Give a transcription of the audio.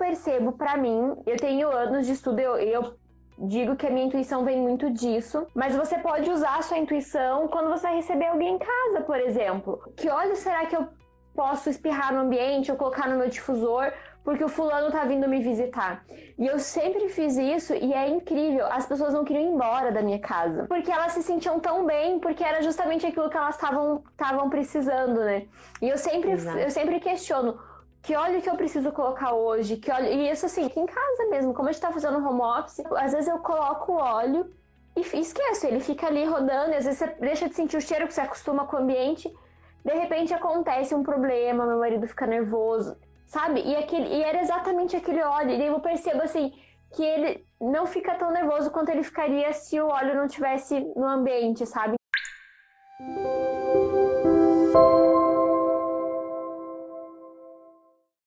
percebo para mim, eu tenho anos de estudo, eu, eu digo que a minha intuição vem muito disso, mas você pode usar a sua intuição quando você vai receber alguém em casa, por exemplo. Que óleo será que eu posso espirrar no ambiente ou colocar no meu difusor porque o fulano tá vindo me visitar. E eu sempre fiz isso e é incrível. As pessoas não queriam ir embora da minha casa. Porque elas se sentiam tão bem, porque era justamente aquilo que elas estavam precisando, né? E eu sempre, eu sempre questiono. Que óleo que eu preciso colocar hoje? Que óleo... E isso assim, aqui em casa mesmo, como a gente tá fazendo home office, às vezes eu coloco o óleo e esqueço, ele fica ali rodando, às vezes você deixa de sentir o cheiro que você acostuma com o ambiente. De repente acontece um problema, meu marido fica nervoso sabe? E, aquele, e era exatamente aquele óleo. E eu percebo assim que ele não fica tão nervoso quanto ele ficaria se o óleo não tivesse no ambiente, sabe?